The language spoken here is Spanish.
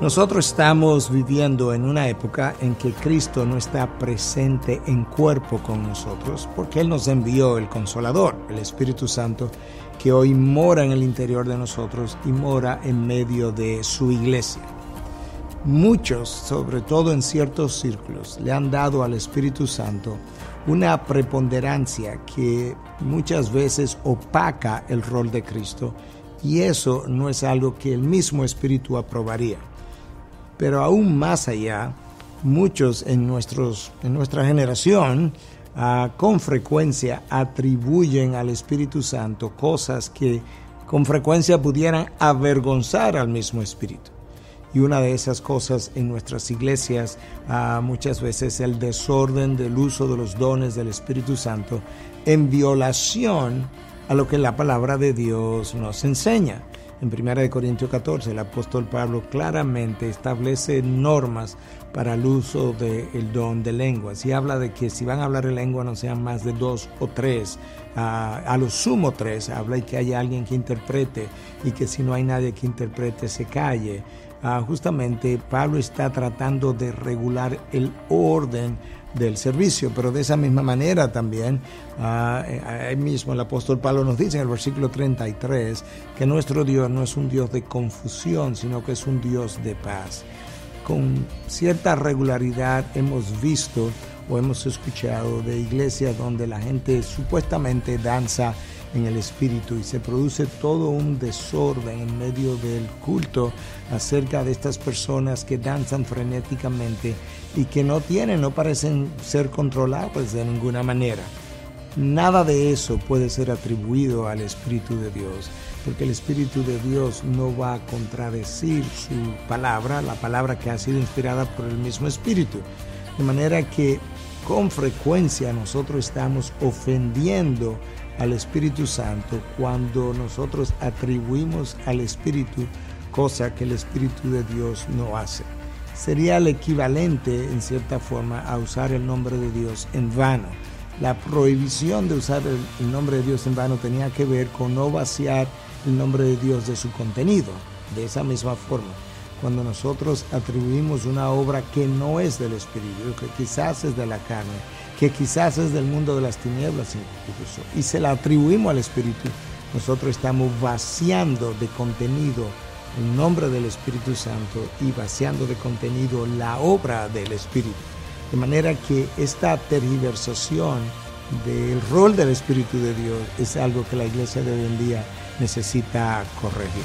Nosotros estamos viviendo en una época en que Cristo no está presente en cuerpo con nosotros porque Él nos envió el Consolador, el Espíritu Santo, que hoy mora en el interior de nosotros y mora en medio de su iglesia. Muchos, sobre todo en ciertos círculos, le han dado al Espíritu Santo una preponderancia que muchas veces opaca el rol de Cristo y eso no es algo que el mismo Espíritu aprobaría. Pero aún más allá, muchos en, nuestros, en nuestra generación uh, con frecuencia atribuyen al Espíritu Santo cosas que con frecuencia pudieran avergonzar al mismo Espíritu. Y una de esas cosas en nuestras iglesias uh, muchas veces el desorden del uso de los dones del Espíritu Santo en violación a lo que la palabra de Dios nos enseña. En 1 Corintios 14 el apóstol Pablo claramente establece normas para el uso del don de lenguas y habla de que si van a hablar en lengua no sean más de dos o tres, a, a lo sumo tres, habla y que haya alguien que interprete y que si no hay nadie que interprete se calle. Uh, justamente Pablo está tratando de regular el orden del servicio, pero de esa misma manera también, uh, ahí mismo el apóstol Pablo nos dice en el versículo 33 que nuestro Dios no es un Dios de confusión, sino que es un Dios de paz. Con cierta regularidad hemos visto o hemos escuchado de iglesias donde la gente supuestamente danza en el espíritu y se produce todo un desorden en medio del culto acerca de estas personas que danzan frenéticamente y que no tienen, no parecen ser controlables de ninguna manera. Nada de eso puede ser atribuido al Espíritu de Dios, porque el Espíritu de Dios no va a contradecir su palabra, la palabra que ha sido inspirada por el mismo Espíritu. De manera que con frecuencia nosotros estamos ofendiendo al Espíritu Santo cuando nosotros atribuimos al Espíritu cosa que el Espíritu de Dios no hace. Sería el equivalente, en cierta forma, a usar el nombre de Dios en vano. La prohibición de usar el, nombre de Dios en vano tenía que ver con no vaciar el nombre de Dios de su contenido. De esa misma forma, cuando nosotros atribuimos una obra que no es del Espíritu, que quizás es de la carne, que quizás es del mundo de las tinieblas incluso, y se la atribuimos al Espíritu, nosotros estamos vaciando de contenido el nombre del Espíritu Santo y vaciando de contenido la obra del Espíritu. De manera que esta tergiversación del rol del Espíritu de Dios es algo que la iglesia de hoy en día necesita corregir.